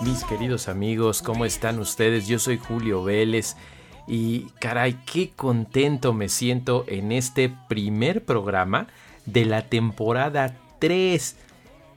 Mis queridos amigos, ¿cómo están ustedes? Yo soy Julio Vélez y caray, qué contento me siento en este primer programa de la temporada 3.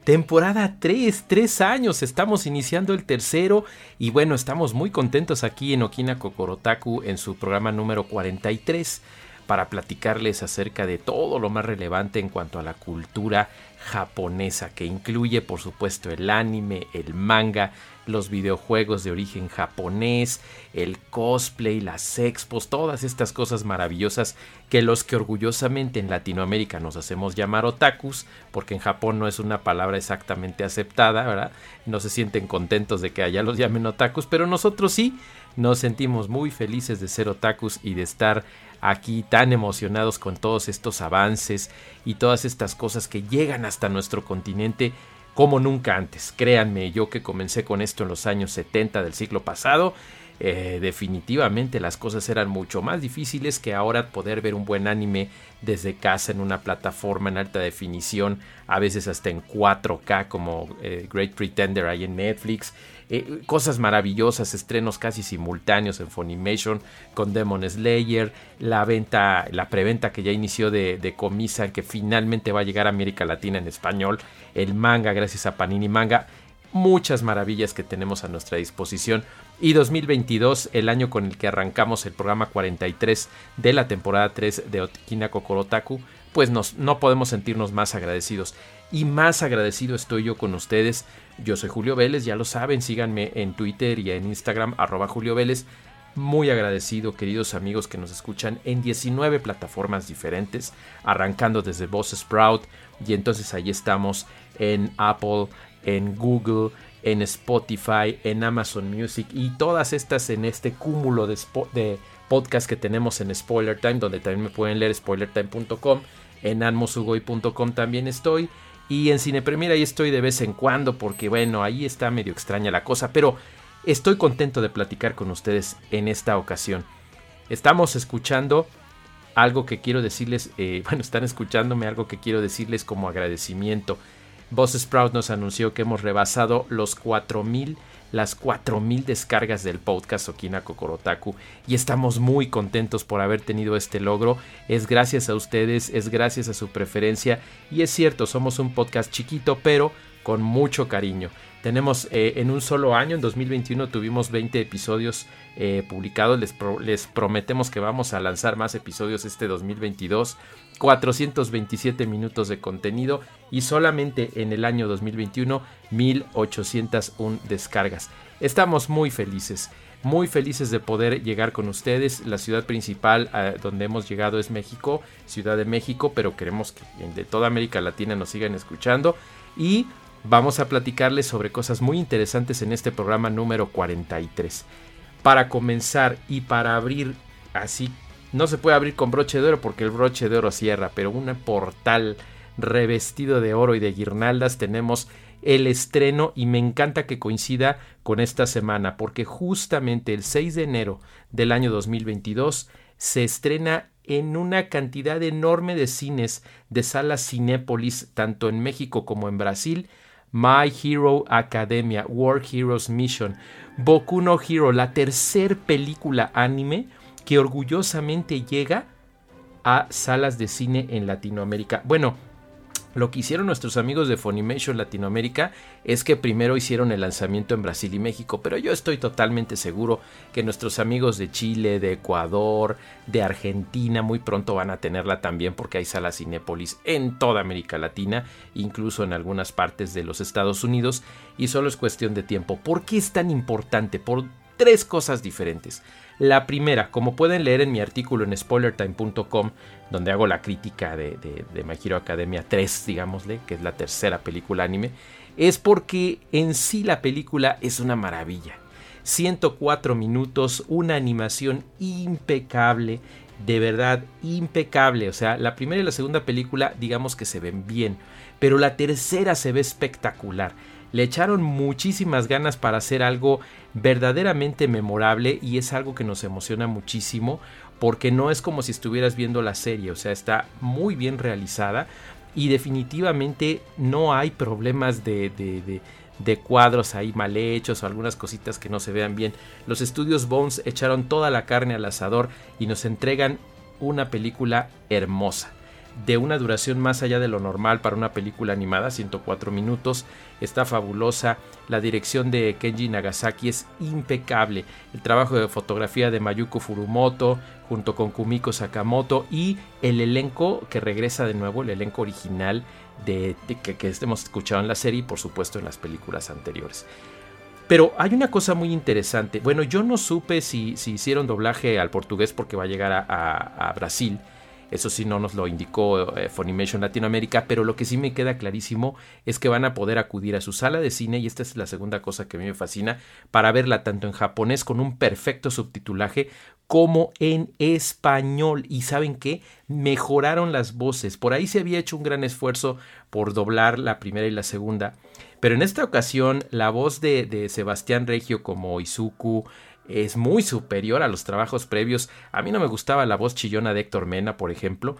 Temporada 3, 3 años, estamos iniciando el tercero y bueno, estamos muy contentos aquí en Okina Kokorotaku en su programa número 43 para platicarles acerca de todo lo más relevante en cuanto a la cultura japonesa, que incluye por supuesto el anime, el manga, los videojuegos de origen japonés, el cosplay, las expos, todas estas cosas maravillosas que los que orgullosamente en Latinoamérica nos hacemos llamar otakus, porque en Japón no es una palabra exactamente aceptada, ¿verdad? No se sienten contentos de que allá los llamen otakus, pero nosotros sí nos sentimos muy felices de ser otakus y de estar aquí tan emocionados con todos estos avances y todas estas cosas que llegan hasta nuestro continente como nunca antes. Créanme, yo que comencé con esto en los años 70 del siglo pasado, eh, definitivamente las cosas eran mucho más difíciles que ahora poder ver un buen anime desde casa en una plataforma en alta definición, a veces hasta en 4K como eh, Great Pretender ahí en Netflix. Eh, cosas maravillosas, estrenos casi simultáneos en Funimation con Demon Slayer, la venta, la preventa que ya inició de, Comisa, que finalmente va a llegar a América Latina en español, el manga gracias a Panini Manga, muchas maravillas que tenemos a nuestra disposición. Y 2022, el año con el que arrancamos el programa 43 de la temporada 3 de Okina Kokorotaku, pues nos, no podemos sentirnos más agradecidos. Y más agradecido estoy yo con ustedes. Yo soy Julio Vélez, ya lo saben, síganme en Twitter y en Instagram, arroba Julio Vélez. Muy agradecido, queridos amigos que nos escuchan en 19 plataformas diferentes, arrancando desde Voz Sprout, y entonces ahí estamos en Apple, en Google, en Spotify, en Amazon Music y todas estas en este cúmulo de, de podcast que tenemos en Spoiler Time, donde también me pueden leer spoilertime.com, en anmosugoi.com también estoy y en Cine Premier ahí estoy de vez en cuando porque bueno, ahí está medio extraña la cosa, pero estoy contento de platicar con ustedes en esta ocasión. Estamos escuchando algo que quiero decirles, eh, bueno, están escuchándome algo que quiero decirles como agradecimiento. Boss Sprout nos anunció que hemos rebasado los 4000 las 4000 descargas del podcast Okina Kokorotaku y estamos muy contentos por haber tenido este logro. Es gracias a ustedes, es gracias a su preferencia y es cierto, somos un podcast chiquito pero con mucho cariño. Tenemos eh, en un solo año, en 2021 tuvimos 20 episodios eh, publicados. Les, les, prometemos que vamos a lanzar más episodios este 2022. 427 minutos de contenido y solamente en el año 2021 1801 descargas. Estamos muy felices, muy felices de poder llegar con ustedes. La ciudad principal a donde hemos llegado es México, Ciudad de México, pero queremos que de toda América Latina nos sigan escuchando y vamos a platicarles sobre cosas muy interesantes en este programa número 43. Para comenzar y para abrir así no se puede abrir con broche de oro porque el broche de oro cierra, pero un portal revestido de oro y de guirnaldas tenemos el estreno y me encanta que coincida con esta semana porque justamente el 6 de enero del año 2022 se estrena en una cantidad enorme de cines de salas Cinépolis tanto en México como en Brasil. My Hero Academia, War Heroes Mission, Boku no Hero, la tercer película anime que orgullosamente llega a salas de cine en Latinoamérica. Bueno, Lo que hicieron nuestros amigos de Funimation Latinoamérica es que primero hicieron el lanzamiento en Brasil y México, pero yo estoy totalmente seguro que nuestros amigos de Chile, de Ecuador, de Argentina muy pronto van a tenerla también porque hay salas Cinépolis en toda América Latina, incluso en algunas partes de los Estados Unidos, y solo es cuestión de tiempo. ¿Por qué es tan importante? Por tres cosas diferentes. La primera, como pueden leer en mi artículo en spoilertime.com, donde hago la crítica de, de, My Hero Academia 3, digámosle, que es la tercera película anime, es porque en sí la película es una maravilla. 104 minutos, una animación impecable, de verdad impecable. O sea, la primera y la segunda película digamos que se ven bien, pero la tercera se ve espectacular. Le echaron muchísimas ganas para hacer algo verdaderamente memorable y es algo que nos emociona muchísimo porque no es como si estuvieras viendo la serie, o sea, está muy bien realizada y definitivamente no hay problemas de, de, de, cuadros ahí mal hechos o algunas cositas que no se vean bien. Los estudios Bones echaron toda la carne al asador y nos entregan una película hermosa de una duración más allá de lo normal para una película animada, 104 minutos, está fabulosa, la dirección de Kenji Nagasaki es impecable, el trabajo de fotografía de Mayuko Furumoto junto con Kumiko Sakamoto y el elenco que regresa de nuevo, el elenco original de, que, hemos escuchado en la serie y por supuesto en las películas anteriores. Pero hay una cosa muy interesante. Bueno, yo no supe si, si hicieron doblaje al portugués porque va a llegar a Brasil eso sí no nos lo indicó eh, Funimation Latinoamérica, pero lo que sí me queda clarísimo es que van a poder acudir a su sala de cine y esta es la segunda cosa que a mí me fascina para verla tanto en japonés con un perfecto subtitulaje como en español. Y saben qué? Mejoraron las voces. Por ahí se había hecho un gran esfuerzo por doblar la primera y la segunda. Pero en esta ocasión la voz de, Sebastián Regio como Izuku, es muy superior a los trabajos previos. A mí no me gustaba la voz chillona de Héctor Mena, por ejemplo.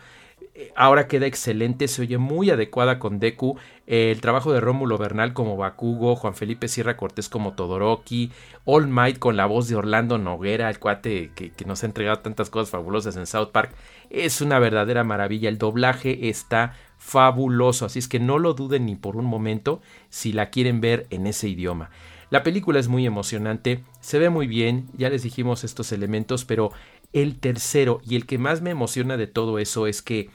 Eh, ahora queda excelente, se oye muy adecuada con Deku. el trabajo de Rómulo Bernal como Bakugo, Juan Felipe Sierra Cortés como Todoroki, All Might con la voz de Orlando Noguera, el cuate que nos ha entregado tantas cosas fabulosas en South Park. Es una verdadera maravilla. El doblaje está fabuloso, así es que no lo duden ni por un momento si la quieren ver en ese idioma. La película es muy emocionante, se ve muy bien, ya les dijimos estos elementos, pero el tercero y el que más me emociona de todo eso es que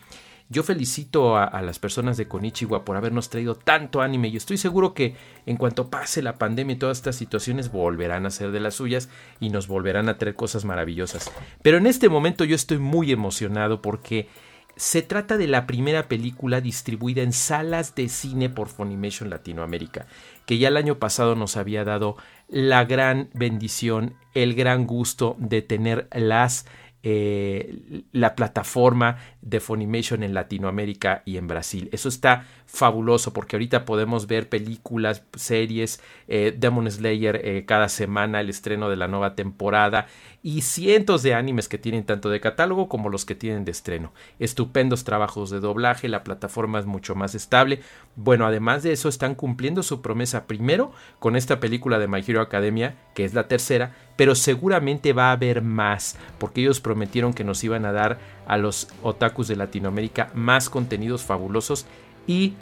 yo felicito a, las personas de Konichiwa por habernos traído tanto anime y estoy seguro que en cuanto pase la pandemia y todas estas situaciones volverán a ser de las suyas y nos volverán a traer cosas maravillosas. Pero en este momento yo estoy muy emocionado porque se trata de la primera película distribuida en salas de cine por Funimation Latinoamérica, que ya el año pasado nos había dado la gran bendición, el gran gusto de tener las eh, la plataforma de Funimation en Latinoamérica y en Brasil. Eso está fabuloso porque ahorita podemos ver películas, series, eh, Demon Slayer eh, cada semana, el estreno de la nueva temporada y cientos de animes que tienen tanto de catálogo como los que tienen de estreno. Estupendos trabajos de doblaje, la plataforma es mucho más estable. Bueno, además de eso están cumpliendo su promesa primero con esta película de My Hero Academia, que es la tercera, pero seguramente va a haber más, porque ellos prometieron que nos iban a dar a los otakus de Latinoamérica más contenidos fabulosos y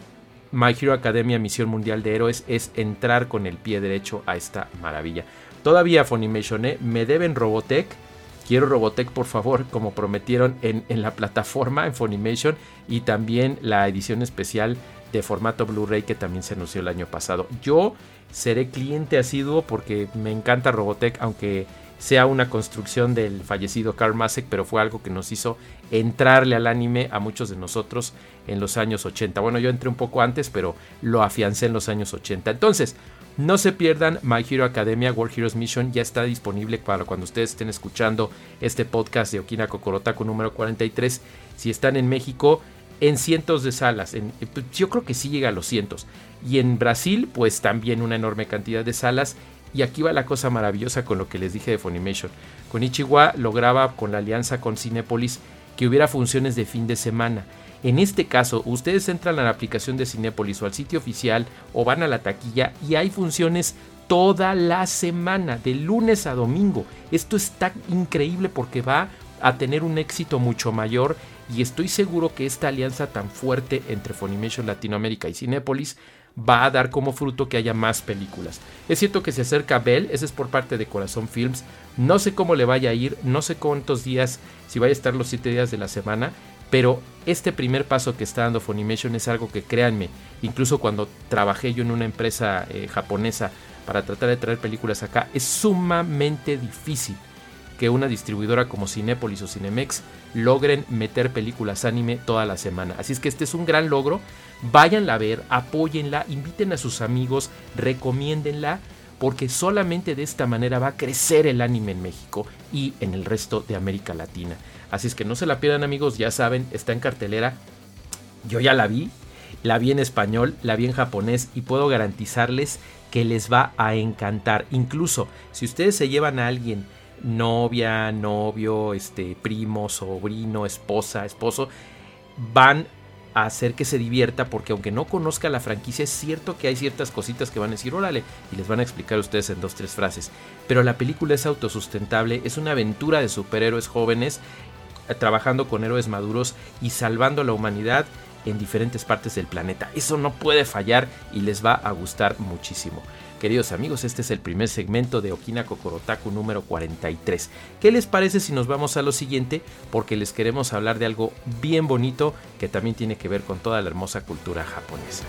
My Hero Academia Misión Mundial de Héroes es entrar con el pie derecho a esta maravilla. Todavía Funimation, ¿eh? me deben Robotech. Quiero Robotech, por favor, como prometieron en, en la plataforma, en Funimation, y también la edición especial de formato Blu-ray que también se anunció el año pasado. Yo seré cliente asiduo porque me encanta Robotech, aunque sea una construcción del fallecido Karl Masek, pero fue algo que nos hizo entrarle al anime a muchos de nosotros en los años 80. Bueno, yo entré un poco antes, pero lo afiancé en los años 80. Entonces, no se pierdan My Hero Academia World Heroes Mission, ya está disponible para cuando ustedes estén escuchando este podcast de Okina Kokorotaku número 43. Si están en México, en cientos de salas. En, pues, yo creo que sí llega a los cientos. Y en Brasil, pues también una enorme cantidad de salas. Y aquí va la cosa maravillosa con lo que les dije de Funimation. Con Ichiwa lograba con la alianza con Cinepolis que hubiera funciones de fin de semana. En este caso, ustedes entran a la aplicación de Cinepolis o al sitio oficial o van a la taquilla y hay funciones toda la semana, de lunes a domingo. Esto está increíble porque va a tener un éxito mucho mayor y estoy seguro que esta alianza tan fuerte entre Funimation Latinoamérica y Cinépolis va a dar como fruto que haya más películas. Es cierto que se acerca Bell, ese es por parte de Corazón Films. No sé cómo le vaya a ir, no sé cuántos días, si vaya a estar los 7 días de la semana, pero este primer paso que está dando Funimation es algo que créanme, incluso cuando trabajé yo en una empresa eh, japonesa para tratar de traer películas acá, es sumamente difícil que una distribuidora como Cinepolis o Cinemex logren meter películas anime toda la semana. Así es que este es un gran logro. Váyanla a ver, apóyenla, inviten a sus amigos, recomiéndenla, porque solamente de esta manera va a crecer el anime en México y en el resto de América Latina. Así es que no se la pierdan amigos, ya saben, está en cartelera. Yo ya la vi, la vi en español, la vi en japonés y puedo garantizarles que les va a encantar. Incluso si ustedes se llevan a alguien novia, novio, este, primo, sobrino, esposa, esposo, van hacer que se divierta porque aunque no conozca la franquicia es cierto que hay ciertas cositas que van a decir órale y les van a explicar a ustedes en dos tres frases. Pero la película es autosustentable es una aventura de superhéroes jóvenes eh, trabajando con héroes maduros y salvando a la humanidad en diferentes partes del planeta. Eso no puede fallar y les va a gustar muchísimo Queridos amigos, este es el primer segmento de Okina Kokorotaku número 43. ¿Qué les parece si nos vamos a lo siguiente? Porque les queremos hablar de algo bien bonito que también tiene que ver con toda la hermosa cultura japonesa.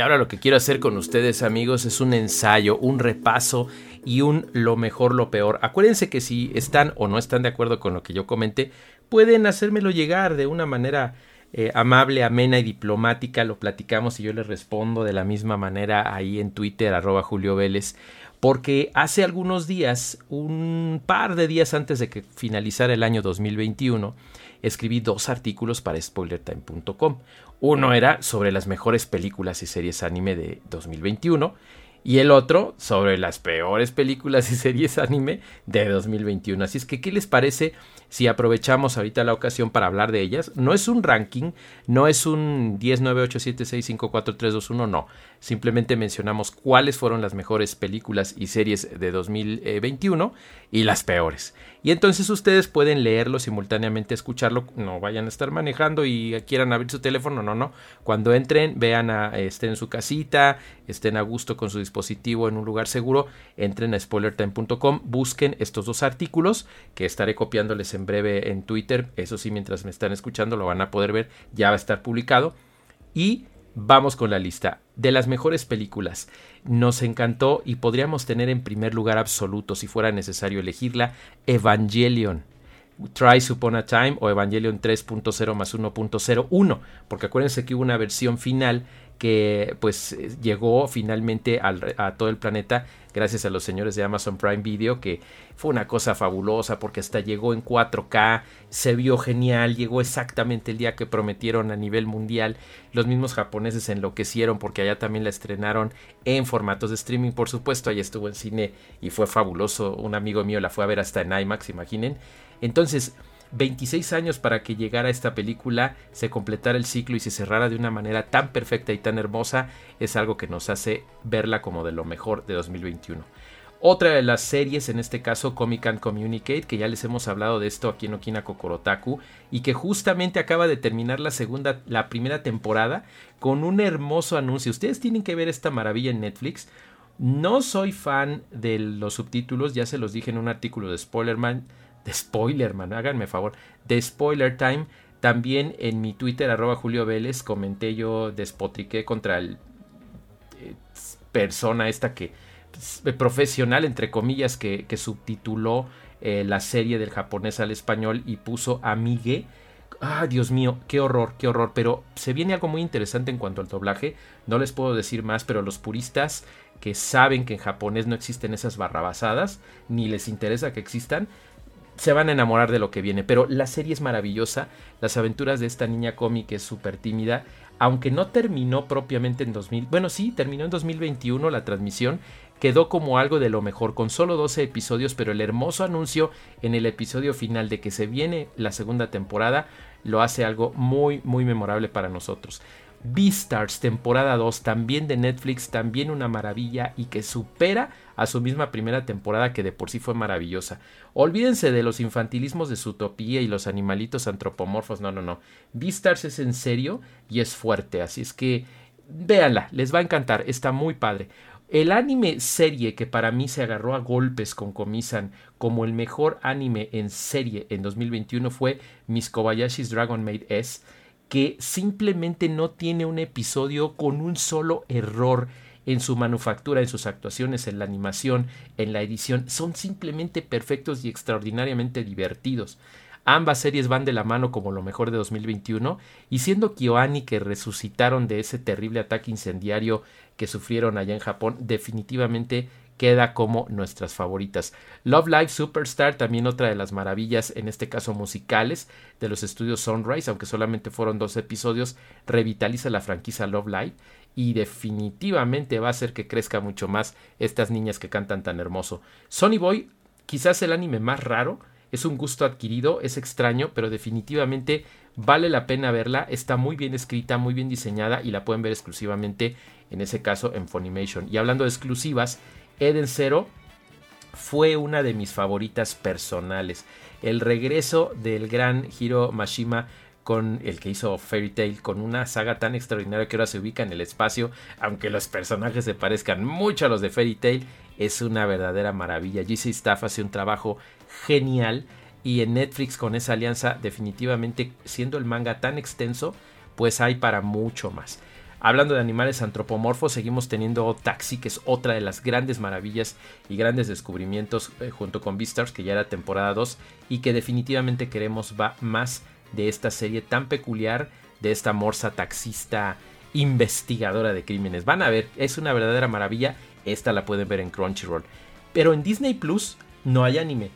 Y ahora lo que quiero hacer con ustedes amigos es un ensayo, un repaso y un lo mejor, lo peor. Acuérdense que si están o no están de acuerdo con lo que yo comenté, pueden hacérmelo llegar de una manera eh, amable, amena y diplomática. Lo platicamos y yo les respondo de la misma manera ahí en Twitter, arroba Julio Vélez. Porque hace algunos días, un par de días antes de que finalizara el año 2021, escribí dos artículos para spoilertime.com. Uno era sobre las mejores películas y series anime de 2021 y el otro sobre las peores películas y series anime de 2021. Así es que, ¿qué les parece si aprovechamos ahorita la ocasión para hablar de ellas? No es un ranking, no es un 10, 9, 8, 7, 6, 5, 4, 3, 2, 1, no. Simplemente mencionamos cuáles fueron las mejores películas y series de 2021 y las peores. Y entonces ustedes pueden leerlo simultáneamente, escucharlo, no vayan a estar manejando y quieran abrir su teléfono, no, no. Cuando entren, vean a, estén en su casita, estén a gusto con su dispositivo en un lugar seguro, entren a spoilertime.com, busquen estos dos artículos que estaré copiándoles en breve en Twitter, eso sí, mientras me están escuchando lo van a poder ver, ya va a estar publicado. Y Vamos con la lista. De las mejores películas. Nos encantó y podríamos tener en primer lugar absoluto, si fuera necesario elegirla, Evangelion. Try Upon a Time o Evangelion 3.0 más 1.01, porque acuérdense que hubo una versión final que pues llegó finalmente a todo el planeta gracias a los señores de Amazon Prime Video que fue una cosa fabulosa porque hasta llegó en 4K, se vio genial, llegó exactamente el día que prometieron a nivel mundial. Los mismos japoneses enloquecieron porque allá también la estrenaron en formatos de streaming, por supuesto, allá estuvo en cine y fue fabuloso. Un amigo mío la fue a ver hasta en IMAX, imaginen. Entonces, 26 años para que llegara esta película, se completara el ciclo y se cerrara de una manera tan perfecta y tan hermosa, es algo que nos hace verla como de lo mejor de 2021. Otra de las series, en este caso Comic and Communicate, que ya les hemos hablado de esto aquí en Okina Kokorotaku, y que justamente acaba de terminar la segunda, la primera temporada, con un hermoso anuncio. Ustedes tienen que ver esta maravilla en Netflix. No soy fan de los subtítulos, ya se los dije en un artículo de Spoilerman, de Spoilerman, háganme favor, de Spoiler Time. También en mi Twitter, arroba Julio Vélez, comenté yo, despotriqué contra el eh, persona esta que, pues, profesional, entre comillas, que, subtituló eh, la serie del japonés al español y puso Amigue. Ah, Dios mío, qué horror, qué horror. Pero se viene algo muy interesante en cuanto al doblaje. No les puedo decir más, pero los puristas que saben que en japonés no existen esas barrabasadas, ni les interesa que existan, se van a enamorar de lo que viene. Pero la serie es maravillosa, las aventuras de esta niña cómica es súper tímida, aunque no terminó propiamente en 2000, bueno sí, terminó en 2021 la transmisión, quedó como algo de lo mejor, con solo 12 episodios, pero el hermoso anuncio en el episodio final de que se viene la segunda temporada lo hace algo muy, muy memorable para nosotros. Beastars temporada 2, también de Netflix, también una maravilla y que supera a su misma primera temporada que de por sí fue maravillosa. Olvídense de los infantilismos de utopía y los animalitos antropomorfos, no, no, no. Beastars es en serio y es fuerte, así es que véanla, les va a encantar, está muy padre. El anime serie que para mí se agarró a golpes con Komisan como el mejor anime en serie en 2021 fue Miss Kobayashi's Dragon Maid S que simplemente no tiene un episodio con un solo error en su manufactura, en sus actuaciones, en la animación, en la edición. Son simplemente perfectos y extraordinariamente divertidos. Ambas series van de la mano como lo mejor de 2021 y siendo KyoAni que resucitaron de ese terrible ataque incendiario que sufrieron allá en Japón, definitivamente queda como nuestras favoritas. Love Live Superstar, también otra de las maravillas, en este caso musicales, de los estudios Sunrise, aunque solamente fueron dos episodios, revitaliza la franquicia Love Live y definitivamente va a hacer que crezca mucho más estas niñas que cantan tan hermoso. Sonny Boy, quizás el anime más raro, es un gusto adquirido, es extraño, pero definitivamente vale la pena verla, está muy bien escrita, muy bien diseñada y la pueden ver exclusivamente en ese caso en Funimation. Y hablando de exclusivas, Eden Zero fue una de mis favoritas personales. El regreso del gran Hiro Mashima con el que hizo Fairy Tail, con una saga tan extraordinaria que ahora se ubica en el espacio, aunque los personajes se parezcan mucho a los de Fairy Tail, es una verdadera maravilla. GC Staff hace un trabajo genial y en Netflix con esa alianza definitivamente siendo el manga tan extenso, pues hay para mucho más. Hablando de animales antropomorfos, seguimos teniendo Taxi, que es otra de las grandes maravillas y grandes descubrimientos eh, junto con Beastars, que ya era temporada 2 y que definitivamente queremos va más de esta serie tan peculiar, de esta morsa taxista investigadora de crímenes. Van a ver, es una verdadera maravilla. Esta la pueden ver en Crunchyroll. Pero en Disney Plus no hay anime.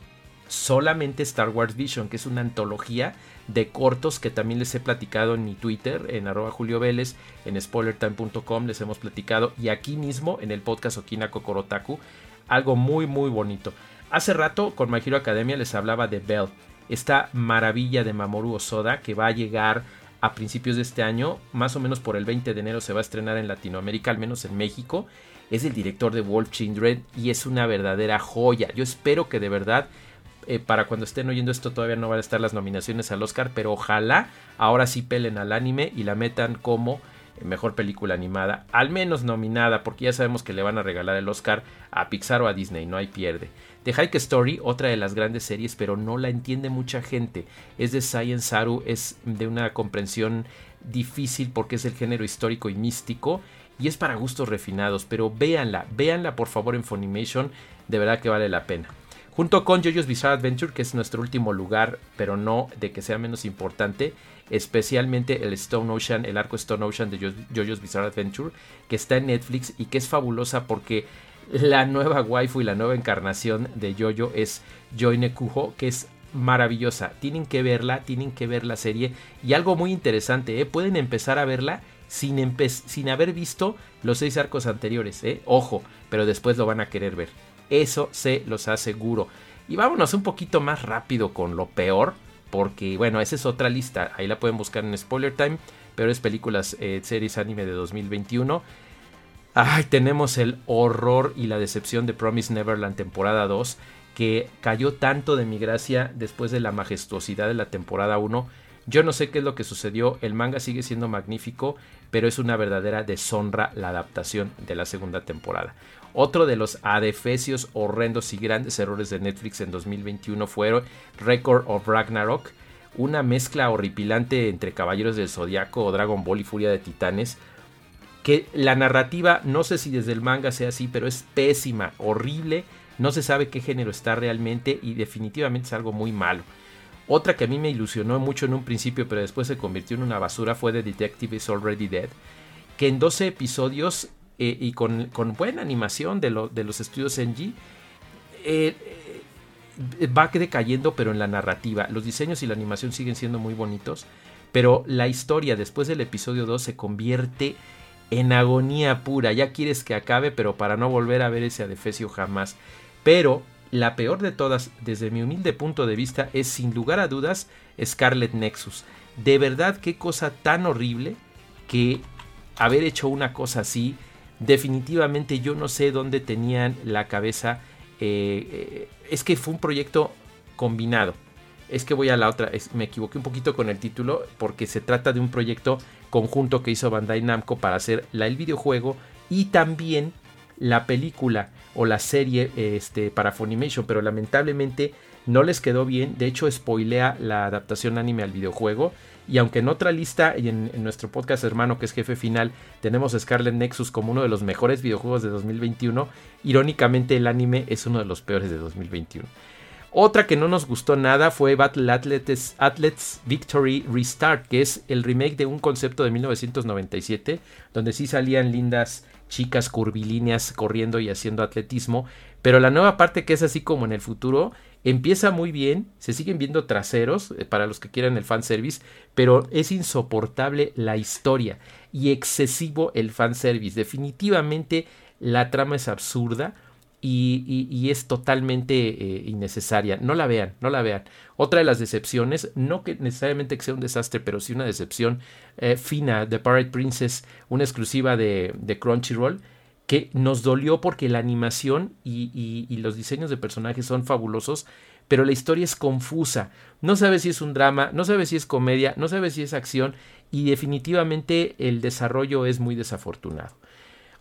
Solamente Star Wars Vision, que es una antología de cortos que también les he platicado en mi Twitter, en arroba Julio Vélez, en spoilertime.com les hemos platicado y aquí mismo en el podcast Okina Kokorotaku, algo muy muy bonito. Hace rato con My Hero Academia les hablaba de Bell, esta maravilla de Mamoru Osoda que va a llegar a principios de este año, más o menos por el 20 de enero se va a estrenar en Latinoamérica, al menos en México. Es el director de Wolf Children y es una verdadera joya. Yo espero que de verdad eh, para cuando estén oyendo esto todavía no van a estar las nominaciones al Oscar, pero ojalá ahora sí pelen al anime y la metan como mejor película animada, al menos nominada, porque ya sabemos que le van a regalar el Oscar a Pixar o a Disney, no hay pierde. The Hike Story, otra de las grandes series, pero no la entiende mucha gente. Es de Science Saru, es de una comprensión difícil porque es el género histórico y místico y es para gustos refinados, pero véanla, véanla por favor en Funimation, de verdad que vale la pena junto con JoJo's Bizarre Adventure, que es nuestro último lugar, pero no de que sea menos importante, especialmente el Stone Ocean, el arco Stone Ocean de JoJo's Bizarre Adventure, que está en Netflix y que es fabulosa porque la nueva waifu y la nueva encarnación de JoJo es Joy Kujo, que es maravillosa. Tienen que verla, tienen que ver la serie. Y algo muy interesante, ¿eh? pueden empezar a verla sin, sin haber visto los seis arcos anteriores. ¿eh? Ojo, pero después lo van a querer ver. Eso se los aseguro. Y vámonos un poquito más rápido con lo peor. Porque, bueno, esa es otra lista. Ahí la pueden buscar en Spoiler Time. Pero es películas, eh, series anime de 2021. Ay, tenemos el horror y la decepción de Promise Neverland temporada 2. Que cayó tanto de mi gracia después de la majestuosidad de la temporada 1. Yo no sé qué es lo que sucedió. El manga sigue siendo magnífico. Pero es una verdadera deshonra la adaptación de la segunda temporada. Otro de los adefesios horrendos y grandes errores de Netflix en 2021 fue Record of Ragnarok, una mezcla horripilante entre Caballeros del Zodiaco Dragon Ball y Furia de Titanes, que la narrativa, no sé si desde el manga sea así, pero es pésima, horrible, no se sabe qué género está realmente y definitivamente es algo muy malo. Otra que a mí me ilusionó mucho en un principio, pero después se convirtió en una basura fue The Detective is Already Dead, que en 12 episodios eh, y con, buena animación de, de los estudios NG, eh, eh, va decayendo pero en la narrativa. Los diseños y la animación siguen siendo muy bonitos, pero la historia después del episodio 2 se convierte en agonía pura. Ya quieres que acabe, pero para no volver a ver ese adefesio jamás. Pero la peor de todas, desde mi humilde punto de vista, es sin lugar a dudas Scarlet Nexus. De verdad, qué cosa tan horrible que haber hecho una cosa así. Definitivamente yo no sé dónde tenían la cabeza. Eh, eh, es que fue un proyecto combinado. Es que voy a la otra, me equivoqué un poquito con el título porque se trata de un proyecto conjunto que hizo Bandai Namco para hacer la, el videojuego y también la película o la serie este, para Funimation, pero lamentablemente no les quedó bien. De hecho, spoilea la adaptación anime al videojuego. Y aunque en otra lista y en, nuestro podcast hermano que es Jefe Final tenemos Scarlet Nexus como uno de los mejores videojuegos de 2021, irónicamente el anime es uno de los peores de 2021. Otra que no nos gustó nada fue Battle Athletes, Victory Restart, que es el remake de un concepto de 1997, donde sí salían lindas chicas curvilíneas corriendo y haciendo atletismo, pero la nueva parte que es así como en el futuro empieza muy bien, se siguen viendo traseros eh, para los que quieran el fanservice, pero es insoportable la historia y excesivo el fanservice. Definitivamente la trama es absurda y, es totalmente eh, innecesaria. No la vean, no la vean. Otra de las decepciones, no que necesariamente sea un desastre, pero sí una decepción eh, fina de Pirate Princess, una exclusiva de, Crunchyroll, que nos dolió porque la animación y, los diseños de personajes son fabulosos, pero la historia es confusa. No sabes si es un drama, no sabes si es comedia, no sabes si es acción y definitivamente el desarrollo es muy desafortunado.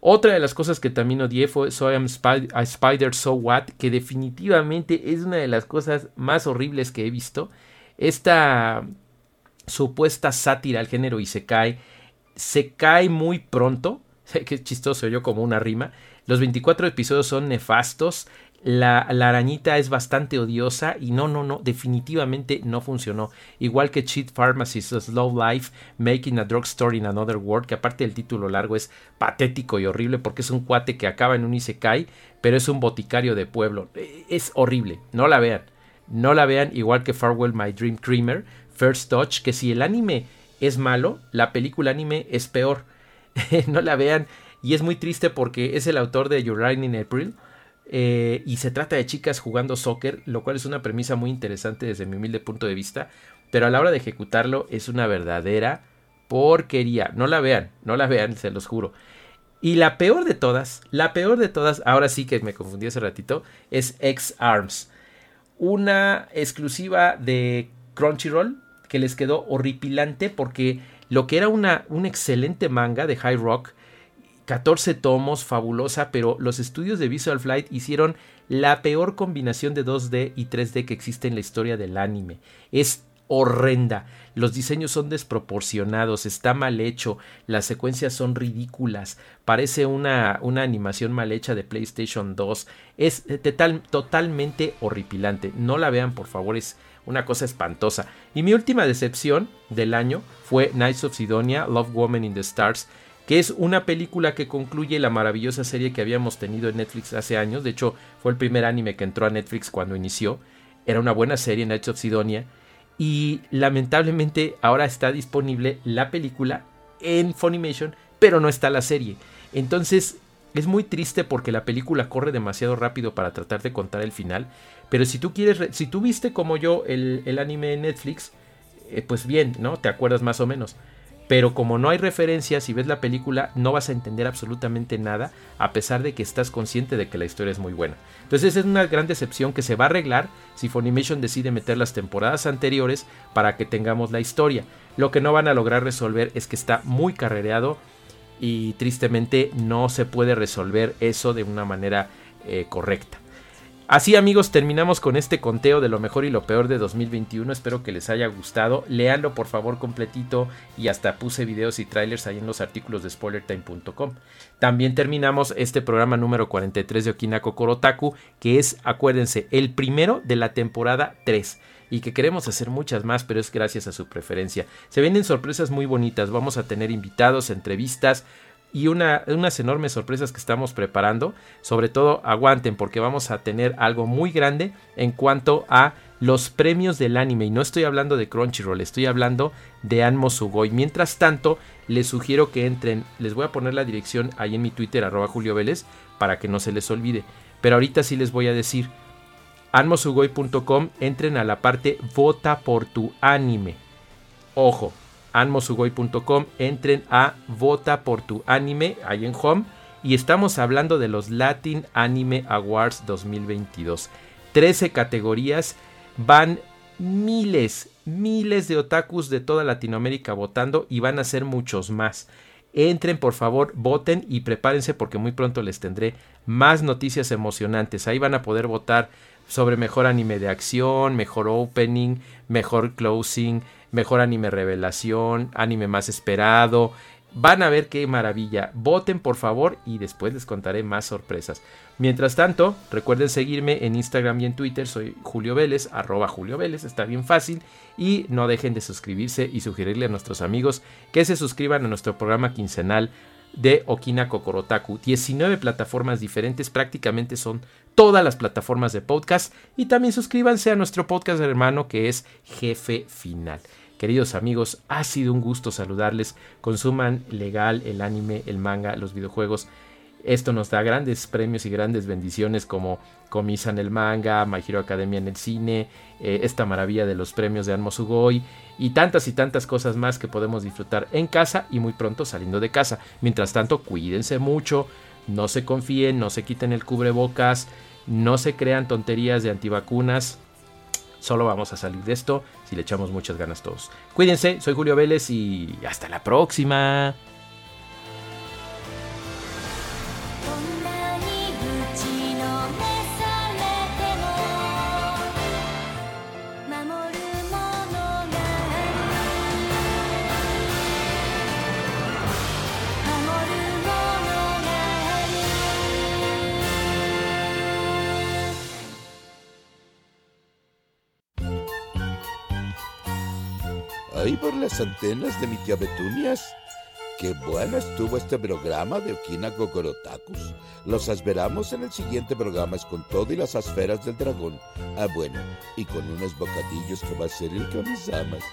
Otra de las cosas que también odié fue So I Am a Spider So What, que definitivamente es una de las cosas más horribles que he visto. Esta supuesta sátira al género y se cae, se cae muy pronto. Qué chistoso yo como una rima. Los 24 episodios son nefastos. La, arañita es bastante odiosa y no, no, no, definitivamente no funcionó. Igual que Cheat Pharmacy's Slow Life, Making a Drugstore in Another World, que aparte del título largo es patético y horrible porque es un cuate que acaba en un Isekai, pero es un boticario de pueblo. E, es horrible, no la vean. No la vean, igual que Farewell My Dream Creamer, First Touch, que si el anime es malo, la película anime es peor. no la vean. Y es muy triste porque es el autor de Your Rain in April eh, y se trata de chicas jugando soccer, lo cual es una premisa muy interesante desde mi humilde punto de vista, pero a la hora de ejecutarlo es una verdadera porquería. No la vean, no la vean, se los juro. Y la peor de todas, la peor de todas, ahora sí que me confundí hace ratito, es X Arms. Una exclusiva de Crunchyroll que les quedó horripilante porque lo que era una, un excelente manga de High Rock 14 tomos, fabulosa, pero los estudios de Visual Flight hicieron la peor combinación de 2D y 3D que existe en la historia del anime. Es horrenda. Los diseños son desproporcionados, está mal hecho, las secuencias son ridículas, parece una, una animación mal hecha de PlayStation 2. Es eh, totalmente horripilante. No la vean, por favor, es una cosa espantosa. Y mi última decepción del año fue Knights of Sidonia, Love Woman in the Stars que es una película que concluye la maravillosa serie que habíamos tenido en Netflix hace años. De hecho, fue el primer anime que entró a Netflix cuando inició. Era una buena serie, Nights of Sidonia. Y lamentablemente ahora está disponible la película en Funimation, pero no está la serie. Entonces es muy triste porque la película corre demasiado rápido para tratar de contar el final. Pero si tú quieres, si tú viste como yo el, el anime en Netflix, eh, pues bien, ¿no? Te acuerdas más o menos pero como no hay referencias y ves la película no vas a entender absolutamente nada a pesar de que estás consciente de que la historia es muy buena. Entonces es una gran decepción que se va a arreglar si Funimation decide meter las temporadas anteriores para que tengamos la historia. Lo que no van a lograr resolver es que está muy carrereado y tristemente no se puede resolver eso de una manera eh, correcta. Así amigos, terminamos con este conteo de lo mejor y lo peor de 2021. Espero que les haya gustado. Leanlo por favor completito y hasta puse videos y trailers ahí en los artículos de spoilertime.com. También terminamos este programa número 43 de Okinako Korotaku, que es, acuérdense, el primero de la temporada 3 y que queremos hacer muchas más, pero es gracias a su preferencia. Se vienen sorpresas muy bonitas, vamos a tener invitados, entrevistas, y unas enormes sorpresas que estamos preparando. Sobre todo aguanten porque vamos a tener algo muy grande en cuanto a los premios del anime. Y no estoy hablando de Crunchyroll, estoy hablando de Anmo Sugoi. Mientras tanto, les sugiero que entren. Les voy a poner la dirección ahí en mi Twitter, arroba Julio Vélez, para que no se les olvide. Pero ahorita sí les voy a decir. Anmosugoi.com, entren a la parte Vota por tu anime. Ojo, anmosugoi.com, entren a Vota por tu anime, ahí en Home. Y estamos hablando de los Latin Anime Awards 2022. 13 categorías van miles, miles de otakus de toda Latinoamérica votando y van a ser muchos más. Entren por favor, voten y prepárense porque muy pronto les tendré más noticias emocionantes. Ahí van a poder votar sobre mejor anime de acción, mejor opening, mejor closing, mejor anime revelación, anime más esperado, Van a ver qué maravilla. Voten por favor y después les contaré más sorpresas. Mientras tanto, recuerden seguirme en Instagram y en Twitter. Soy Julio Vélez, arroba Julio Vélez, está bien fácil. Y no dejen de suscribirse y sugerirle a nuestros amigos que se suscriban a nuestro programa quincenal de Okina Kokorotaku. 19 plataformas diferentes, prácticamente son todas las plataformas de podcast. Y también suscríbanse a nuestro podcast hermano que es Jefe Final. Queridos amigos, ha sido un gusto saludarles. Consuman legal el anime, el manga, los videojuegos. Esto nos da grandes premios y grandes bendiciones como Comisan el manga, My Hero Academia en el cine, eh, esta maravilla de los premios de Anmo Sugoi y tantas y tantas cosas más que podemos disfrutar en casa y muy pronto saliendo de casa. Mientras tanto, cuídense mucho, no se confíen, no se quiten el cubrebocas, no se crean tonterías de antivacunas. Solo vamos a salir de esto si le echamos muchas ganas todos. Cuídense, soy Julio Vélez y hasta la próxima. Antenas de mi tía Betunias. Qué bueno estuvo este programa de Okina Gogorotakus. Los esperamos en el siguiente programa es con todo y las esferas del dragón. Ah, bueno, y con unos bocadillos que va a ser el amas.